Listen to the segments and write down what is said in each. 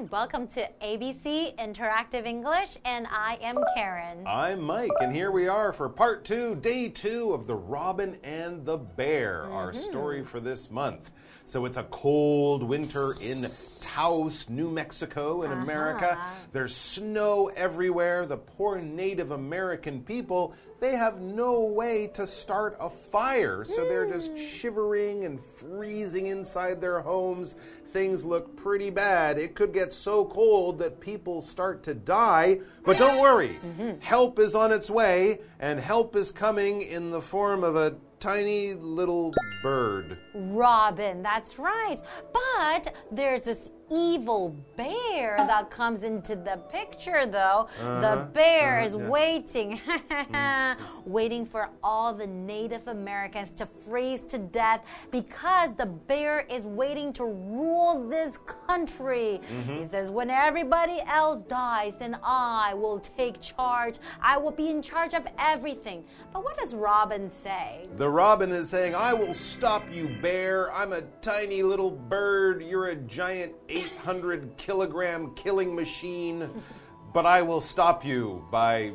everyone. Welcome to ABC Interactive English, and I am Karen. I'm Mike, and here we are for part two, day two of The Robin and the Bear, Mm-hmm. our story for this month. So it's a cold winter in Taos, New Mexico, in America. Uh-huh. There's snow everywhere. The poor Native American people, they have no way to start a fire. So they're just Hmm. shivering and freezing inside their homes. Things look pretty bad. It could get so cold that people start to die. But don't worry, Mm-hmm. help is on its way, and help is coming in the form of a tiny little bird. Robin, that's right. But there's this evil bear that comes into the picture, though. The uh-huh, bear uh-huh, is waiting, mm. waiting for all the Native Americans to freeze to death because the bear is waiting to rule this country. Mm-hmm. He says, When everybody else dies, then I will take charge. I will be in charge of everything. But what does Robin say? The robin is saying, I will stop you, bear. I'm a tiny little bird. You're a giant 800 kilogram killing machine. but I will stop you by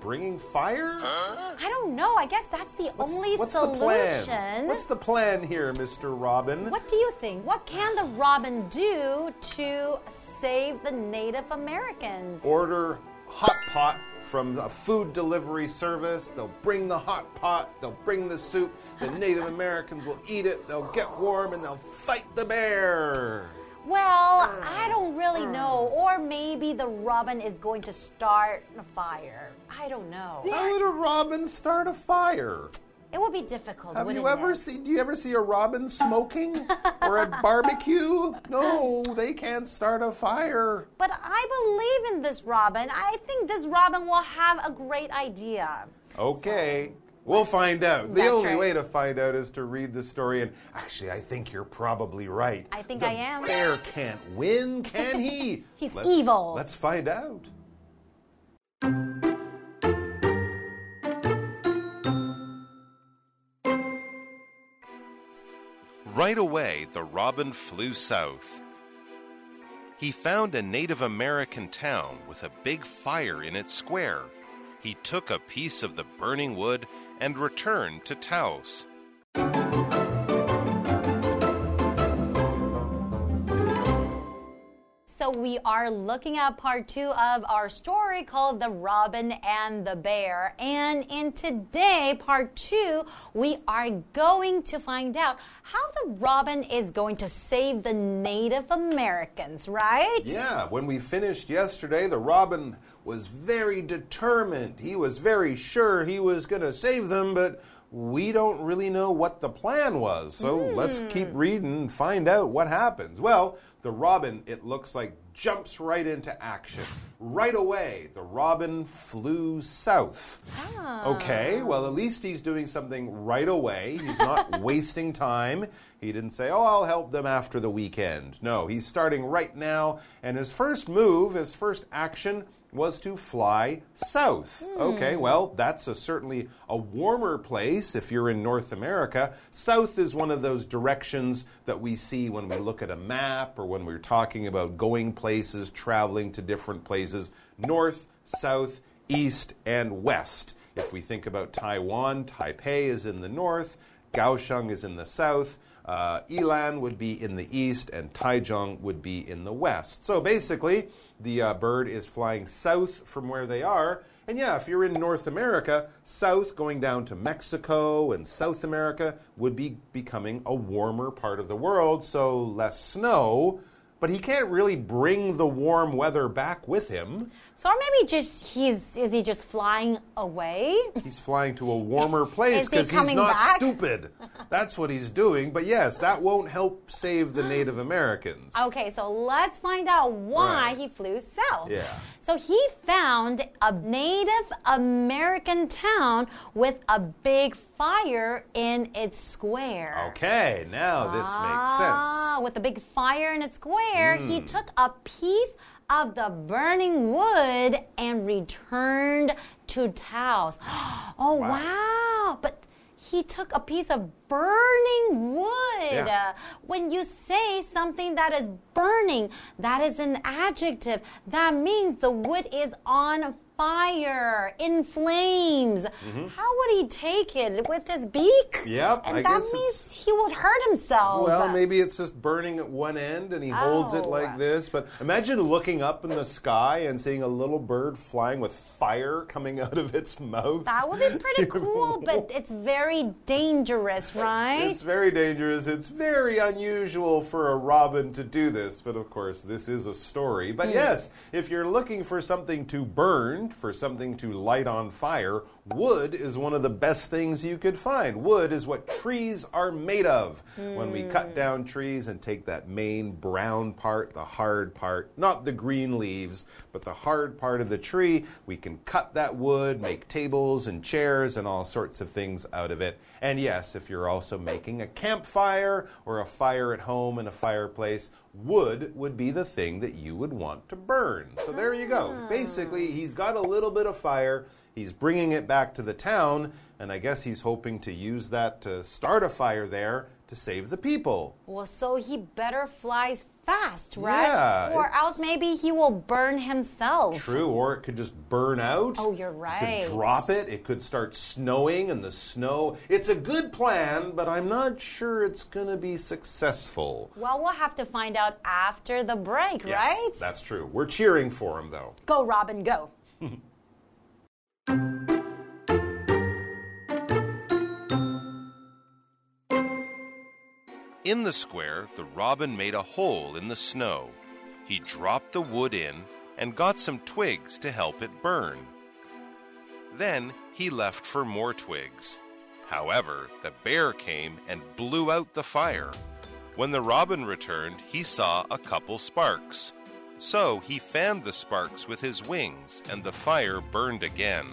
bringing fire? I don't know. I guess that's the only What's solution. the plan? What's the plan here, Mr. Robin? What do you think? What can the robin do to save the Native Americans? Order hot pot from a food delivery service. They'll bring the hot pot, they'll bring the soup. The Native Americans will eat it, they'll get warm, and they'll fight the bear. Well, I don't really know. Or maybe the robin is going to start a fire. I don't know. How would a robin start a fire? It would be difficult. Have you ever it? seen? Do you ever see a robin smoking or a barbecue? No, they can't start a fire. But I believe in this robin. I think this robin will have a great idea. Okay. We'll find out. The That's only right. way to find out is to read the story. And actually, I think you're probably right. I think the I am. Bear can't win, can he? He's Let's- evil. Let's find out. Right away, the robin flew south. He found a Native American town with a big fire in its square. He took a piece of the burning wood and returned to Taos. So we are looking at part two of our story called The Robin and the Bear. And in today, part two, we are going to find out how the robin is going to save the Native Americans, right? Yeah, when we finished yesterday, the robin was very determined. He was very sure he was going to save them, but we don't really know what the plan was. So let's hmm. keep reading and find out what happens. Well, the robin, it looks like, jumps right into action. Right away, the robin flew south. Ah. Okay, well, at least he's doing something right away. He's not wasting time. He didn't say, Oh, I'll help them after the weekend. No, he's starting right now. And his first move, his first action, was to fly south. Hmm. Okay, well, that's a, certainly a warmer place if you're in North America. South is one of those directions that we see when we look at a map or when we're talking about going places, traveling to different places north, south, east, and west. If we think about Taiwan, Taipei is in the north, Kaohsiung is in the south. Uh, Ilan would be in the east and Taichung would be in the west. So basically, the uh, bird is flying south from where they are. And yeah, if you're in North America, south going down to Mexico and South America would be becoming a warmer part of the world, so less snow. But he can't really bring the warm weather back with him. So or maybe just he's is he just flying away? He's flying to a warmer place Is he because he's not back? stupid. That's what he's doing. But yes, that won't help save the Native Americans. Okay, so let's find out why Right. he flew south. Yeah. So he found a Native American town with a big fire in its square. Okay, now this makes Ah, sense. with a big fire in its square, he Hmm. took a piece of the burning wood and returned to Taos. Oh, wow. But he took a piece of burning wood. Yeah. Uh, when you say something that is burning, that is an adjective. That means the wood is on fire, in flames. How would he take it with his beak? Yep, and I that means he would hurt himself. Well, maybe it's just burning at one end and he holds it Oh. like this. But imagine looking up in the sky and seeing a little bird flying with fire coming out of its mouth. That would be pretty cool, but it's very dangerous, right? It's very dangerous. It's very unusual for a robin to do this, but of course, this is a story. But hmm. yes, if you're looking for something to burn, for something to light on fire, wood is one of the best things you could find. Wood is what trees are made of. When we cut hmm. down trees and take that main brown part, the hard part, not the green leaves, but the hard part of the tree, we can cut that wood, make tables and chairs and all sorts of things out of it. And yes, if you're also making a campfire or a fire at home in a fireplace, wood would be the thing that you would want to burn. So there you go. Ah. Basically, he's got a little bit of fire. He's bringing it back to the town, and I guess he's hoping to use that to start a fire there to save the people. Well, so he better flies fast, right? Yeah, or else maybe he will burn himself. True, or it could just burn out. Oh, you're You right. could drop it. It could start snowing, and the snow. It's a good plan, but I'm not sure it's going to be successful. Well, we'll have to find out after the break, Yes, right? That's true. We're cheering for him, though. Go, Robin, go. In the square, the robin made a hole in the snow. He dropped the wood in and got some twigs to help it burn. Then he left for more twigs. However, the bear came and blew out the fire. When the robin returned, he saw a couple sparks. So he fanned the sparks with his wings, and the fire burned again.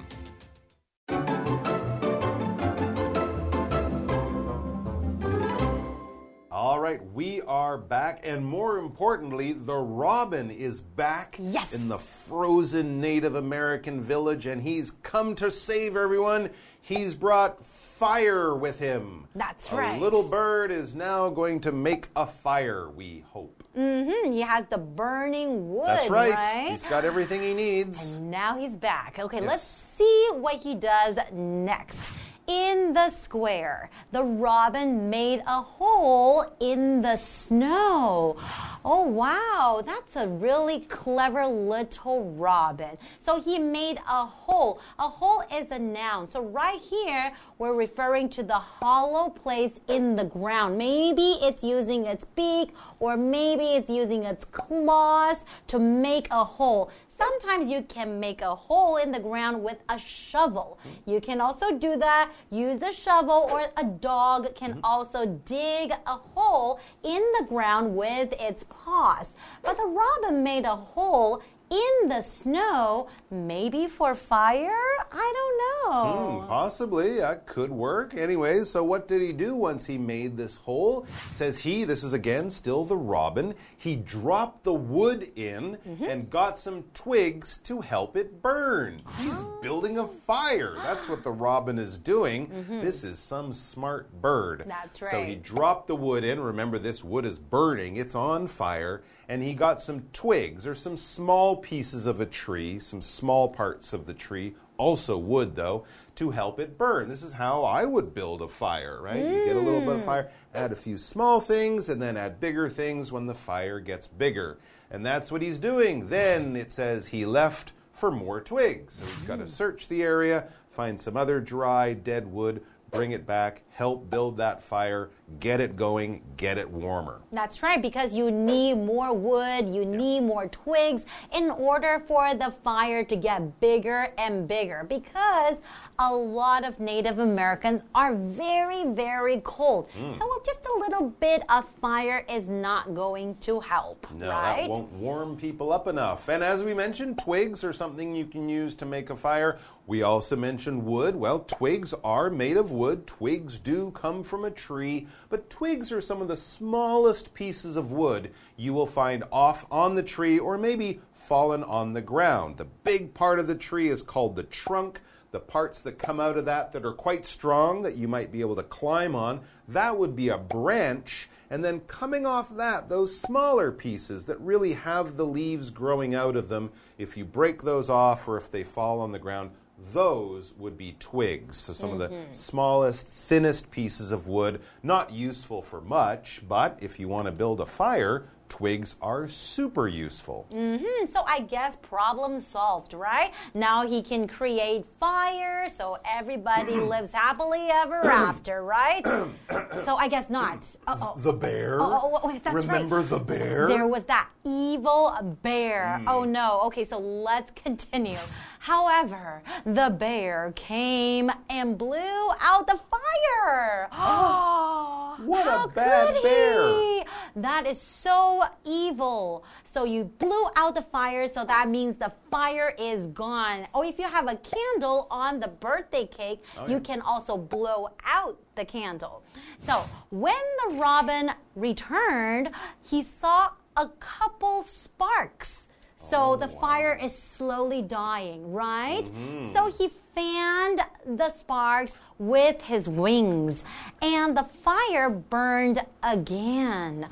Right, we are back, and more importantly, the robin is back Yes. in the frozen Native American village, and he's come to save everyone. He's brought fire with him. That's a right. little bird is now going to make a fire, we hope. Mm hmm, he has the burning wood, That's right. right? He's got everything he needs. And Now he's back. Okay, let's see what he does next. In the square, the robin made a hole in the snow. Oh, wow, that's a really clever little robin. So he made a hole. A hole is a noun. So right here, we're referring to the hollow place in the ground. Maybe it's using its beak or maybe it's using its claws to make a hole. Sometimes you can make a hole in the ground with a shovel. You can also do that. Use the shovel, or a dog can mm-hmm. also dig a hole in the ground with its paws. But the robin made a hole in the snow, maybe for fire? I don't know. Hmm, possibly, that could work. Anyways, so what did he do once he made this hole? Says he, this is again still the robin, he dropped the wood in and got some twigs to help it burn. He's building a fire. That's what the robin is doing. This is some smart bird. That's right. So he dropped the wood in. Remember, this wood is burning, it's on fire. And he got some twigs or some small pieces of a tree, some small parts of the tree, also wood though, to help it burn. This is how I would build a fire, right? You get a little bit of fire, add a few small things, and then add bigger things when the fire gets bigger. And that's what he's doing. Then it says he left for more twigs. So he's got to search the area, find some other dry, dead wood, bring it back, help build that fire, get it going, get it warmer. That's right, because you need more wood, you need more twigs in order for the fire to get bigger and bigger. Because a lot of Native Americans are very, very cold. Hmm. So just a little bit of fire is not going to help, No, right? that won't warm people up enough. And as we mentioned, twigs are something you can use to make a fire. We also mentioned wood. Well, twigs are made of wood. Twigs do come from a tree, but twigs are some of the smallest pieces of wood you will find off on the tree or maybe fallen on the ground. The big part of the tree is called the trunk. the parts that come out of that that are quite strong that you might be able to climb on, that would be a branch. And then coming off that, those smaller pieces that really have the leaves growing out of them, if you break those off or if they fall on the ground, those would be twigs. So, some mm -hmm. of the mm-hmm. smallest, thinnest pieces of wood, not useful for much, but if you want to build a fire, twigs are super useful. Mm -hmm. So I guess problem solved, right? Now he can create fire so everybody lives happily ever after, right? so I guess not. Uh -oh. The bear? Oh, oh, that's Remember right. the bear? There was that evil bear. Mm. Oh no. Okay, so let's continue. However, the bear came and blew out the fire. Oh, what How a bad bear. That is so evil. So you blew out the fire, so that means the fire is gone. Or if you have a candle on the birthday cake, oh, yeah. you can also blow out the candle. So when the robin returned, he saw a couple sparks. So oh, the wow. fire is slowly dying, right? Mm -hmm. So he fanned the sparks with his wings, and the fire burned again.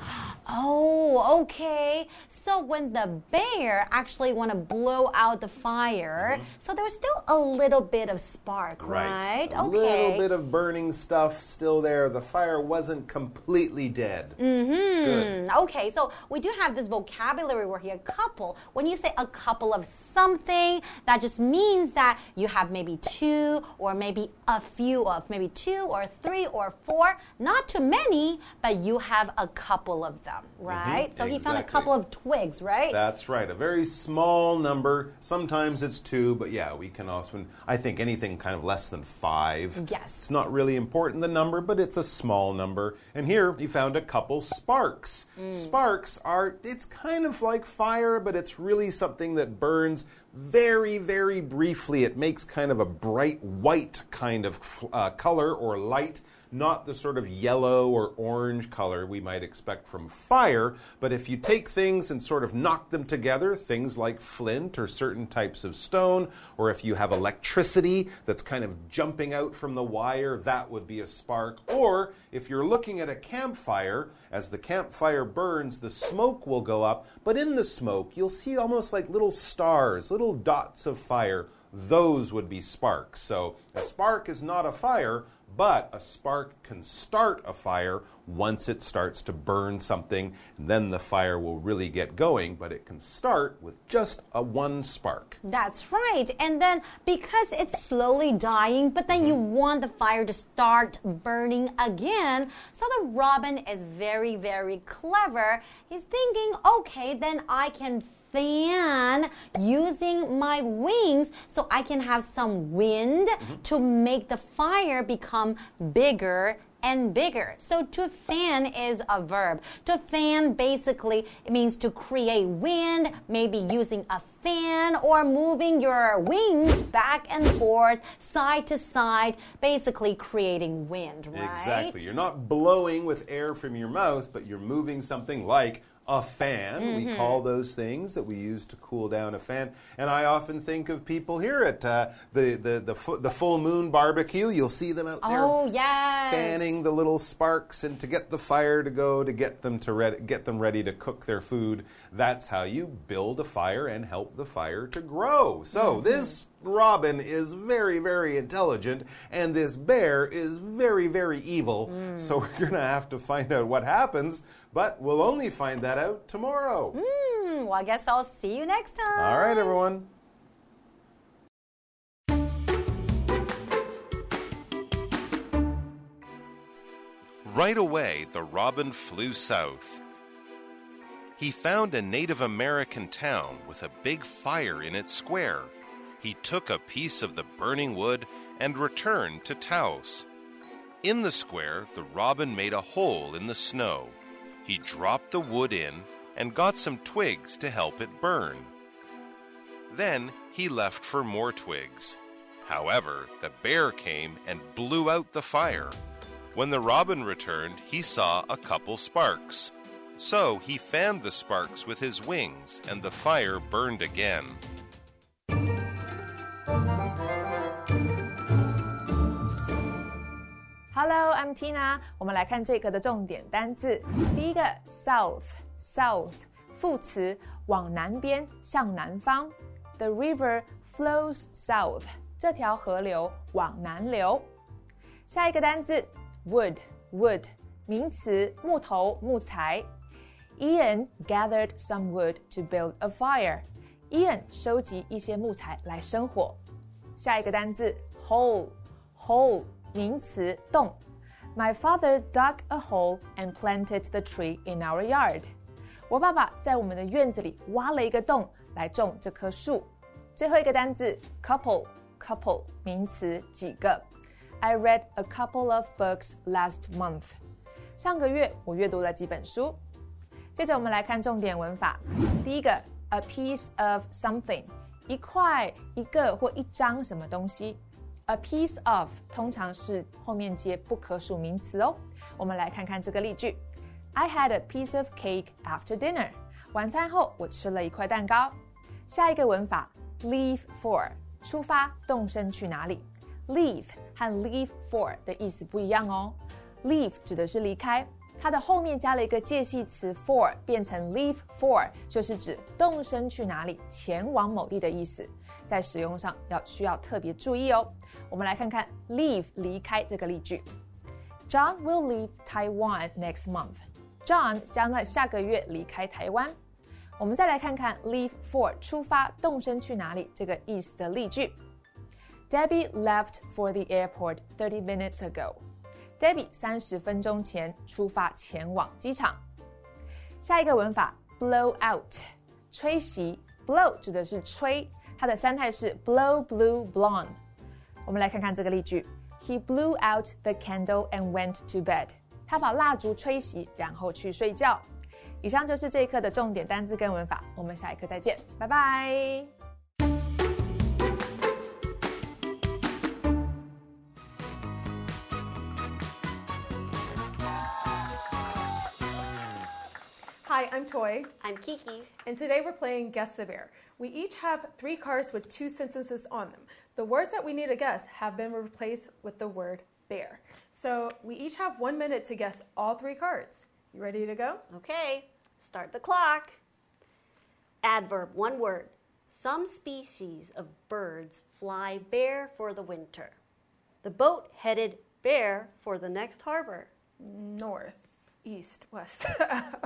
Oh, okay. So when the bear actually want to blow out the fire, mm -hmm. so there was still a little bit of spark, right? right? A okay. little bit of burning stuff still there. The fire wasn't completely dead. Mm -hmm. Good. Okay, so we do have this vocabulary word here, a couple. When you say a couple of something, that just means that you have maybe two or maybe a few of, maybe two or three or four, not too many, but you have a couple of them, mm-hmm. right? Mm -hmm, so exactly. he found a couple of twigs, right? That's right, a very small number. Sometimes it's two, but yeah, we can often, I think anything kind of less than five. Yes. It's not really important, the number, but it's a small number. And here he found a couple sparks. Mm. Sparks are, it's kind of like fire, but it's really something that burns very, very briefly. It makes kind of a bright white kind of uh, color or light not the sort of yellow or orange color we might expect from fire, but if you take things and sort of knock them together, things like flint or certain types of stone, or if you have electricity that's kind of jumping out from the wire, that would be a spark. Or if you're looking at a campfire, as the campfire burns, the smoke will go up, but in the smoke, you'll see almost like little stars, little dots of fire. Those would be sparks. So a spark is not a fire, but a spark can start a fire once it starts to burn something, and then the fire will really get going, but it can start with just a one spark. That's right. And then because it's slowly dying, but then you mm-hmm. want the fire to start burning again, so the robin is very, very clever. He's thinking, okay, then I can fan using my wings so I can have some wind mm -hmm. to make the fire become bigger and bigger. So to fan is a verb. To fan basically it means to create wind, maybe using a fan or moving your wings back and forth, side to side, basically creating wind, right? Exactly. You're not blowing with air from your mouth, but you're moving something like a fan. Mm -hmm. We mm-hmm. call those things that we use to cool down a fan. And I often think of people here at uh, the, the, the, the, full moon barbecue. You'll see them out there oh, yes. fanning the little sparks and to get the fire to go, to get them, to re get them ready to cook their food. That's how you build a fire and help the fire to grow. So mm -hmm. this Robin is very, very intelligent, and this bear is very, very evil. Mm. So we're going to have to find out what happens, but we'll only find that out tomorrow. Mm, well, I guess I'll see you next time. All right, everyone. Right away, the robin flew south. He found a Native American town with a big fire in its square he took a piece of the burning wood and returned to Taos. In the square, the robin made a hole in the snow. He dropped the wood in and got some twigs to help it burn. Then he left for more twigs. However, the bear came and blew out the fire. When the robin returned, he saw a couple sparks. So he fanned the sparks with his wings, and the fire burned again. Hello, I'm Tina。我们来看这课的重点单字。第一个，south，south，副词，往南边，向南方。The river flows south。这条河流往南流。下一个单字，wood，wood，名词，木头、木材。Ian gathered some wood to build a fire. Ian 收集一些木材来生火。下一个单字，hole，hole，名词，洞。 My father dug a hole and planted the tree in our yard. 我爸爸在我们的院子里挖了一个洞来种这棵树。最后一个单字，couple，couple，名词，几个。I read a couple of books last month. 上个月我阅读了几本书。接着我们来看重点文法。第一个，a piece of something，一块、一个或一张什么东西。 A piece of 通常是后面接不可数名词哦。我们来看看这个例句：I had a piece of cake after dinner。晚餐后我吃了一块蛋糕。下一个文法，leave for，出发，动身去哪里？leave 和 leave for 的意思不一样哦。leave 指的是离开。它的后面加了一个介系词 for，变成 leave for，就是指动身去哪里，前往某地的意思。在使用上要需要特别注意哦。我们来看看 leave 离开这个例句：John will leave Taiwan next month. John 将在下个月离开台湾。我们再来看看 leave for 出发，动身去哪里这个意思的例句：Debbie left for the airport thirty minutes ago. Debbie 三十分钟前出发前往机场。下一个文法 blow out，吹袭。blow 指的是吹， 它的三态是 blow, blew, blown。我们来看看这个例句：He blew out the candle and went to bed。他把蜡烛吹熄，然后去睡觉。以上就是这一课的重点单词跟文法，我们下一课再见，拜拜。Hi, I'm Toy. I'm Kiki. And today we're playing Guess the Bear. We each have three cards with two sentences on them. The words that we need to guess have been replaced with the word bear. So we each have one minute to guess all three cards. You ready to go? Okay, start the clock. Adverb, one word. Some species of birds fly bear for the winter. The boat headed bear for the next harbor. North, east, west.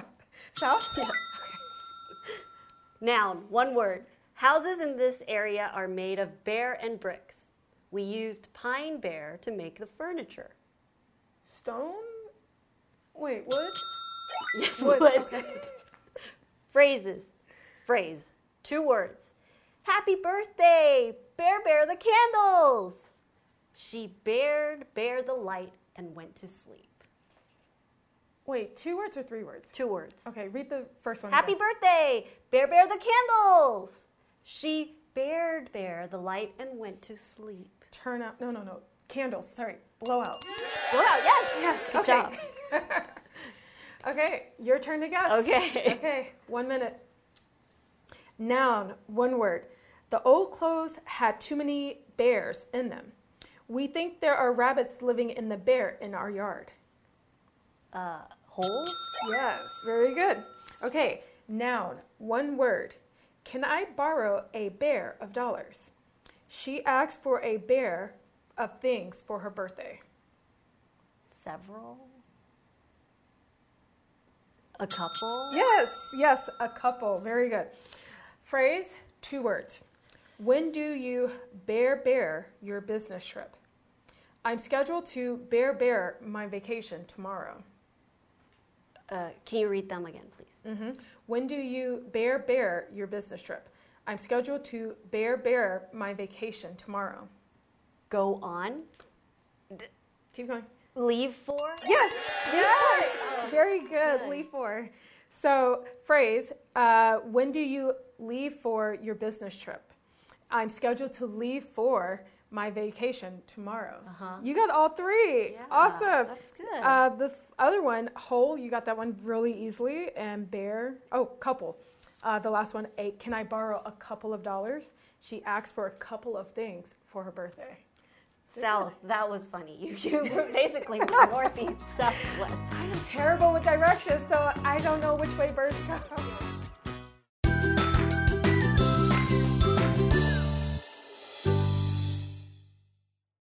South? Yeah. Noun, one word. Houses in this area are made of bear and bricks. We used pine bear to make the furniture. Stone? Wait, wood? Yes, wood. wood. Okay. Phrases. Phrase. Two words. Happy birthday! Bear, bear the candles! She bared, bear the light and went to sleep. Wait, two words or three words? Two words. Okay, read the first one. Happy again. birthday! Bear, bear the candles! She bared Bear the light and went to sleep. Turn out. No, no, no. Candles. Sorry. Blow out. Blow out. Yes. Yes. Good okay. job. okay, your turn to guess. Okay. Okay, one minute. Noun, one word. The old clothes had too many bears in them. We think there are rabbits living in the bear in our yard uh, holes? Yes, very good. Okay, noun, one word. Can I borrow a bear of dollars? She asked for a bear of things for her birthday. Several? A couple? Yes, yes, a couple. Very good. Phrase, two words. When do you bear bear your business trip? I'm scheduled to bear bear my vacation tomorrow. Uh, can you read them again, please? Mm-hmm. When do you bear bear your business trip? I'm scheduled to bear bear my vacation tomorrow. Go on. D- Keep going. Leave for? Yes. Yes. Oh, Very good. good. Leave for. So phrase. Uh, when do you leave for your business trip? I'm scheduled to leave for my vacation tomorrow. Uh-huh. You got all three. Yeah, awesome. That's good. Uh, this other one, hole, you got that one really easily. And bear, oh, couple. Uh, the last one, eight. Can I borrow a couple of dollars? She asked for a couple of things for her birthday. South. That was funny. You, you basically went northeast, southwest. I'm terrible with directions, so I don't know which way birds come.